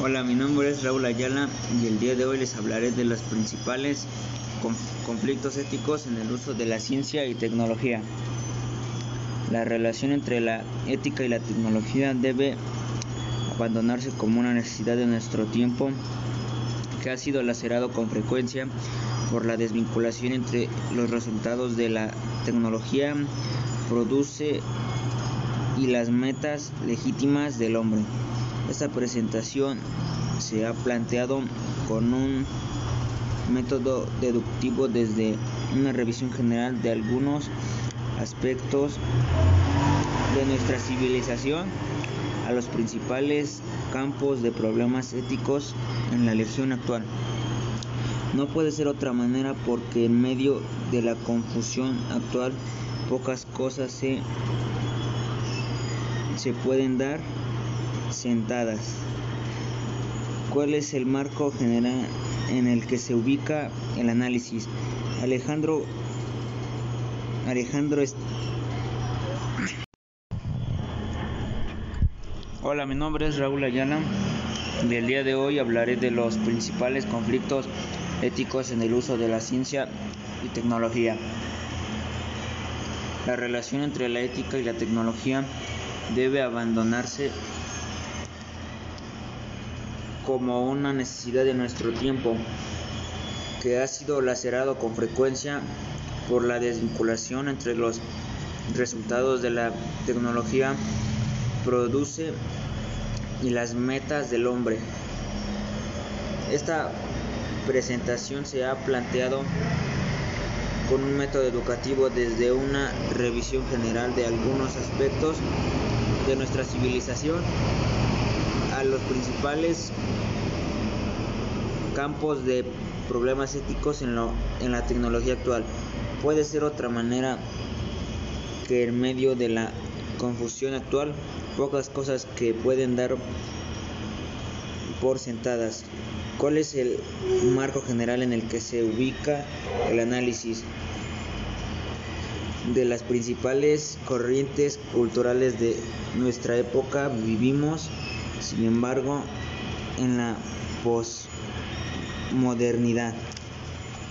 Hola, mi nombre es Raúl Ayala y el día de hoy les hablaré de los principales conflictos éticos en el uso de la ciencia y tecnología. La relación entre la ética y la tecnología debe abandonarse como una necesidad de nuestro tiempo que ha sido lacerado con frecuencia por la desvinculación entre los resultados de la tecnología produce y las metas legítimas del hombre. Esta presentación se ha planteado con un método deductivo desde una revisión general de algunos aspectos de nuestra civilización a los principales campos de problemas éticos en la elección actual. No puede ser otra manera porque en medio de la confusión actual pocas cosas se, se pueden dar sentadas. ¿Cuál es el marco general en el que se ubica el análisis? Alejandro Alejandro Hola, mi nombre es Raúl Ayala y el día de hoy hablaré de los principales conflictos éticos en el uso de la ciencia y tecnología. La relación entre la ética y la tecnología debe abandonarse como una necesidad de nuestro tiempo que ha sido lacerado con frecuencia por la desvinculación entre los resultados de la tecnología produce y las metas del hombre. Esta presentación se ha planteado con un método educativo desde una revisión general de algunos aspectos de nuestra civilización a los principales campos de problemas éticos en, lo, la tecnología actual. Puede ser otra manera que en medio de la confusión actual, pocas cosas que pueden dar por sentadas. ¿Cuál es el marco general en el que se ubica el análisis de las principales corrientes culturales de nuestra época? Vivimos, sin embargo, en la posmodernidad.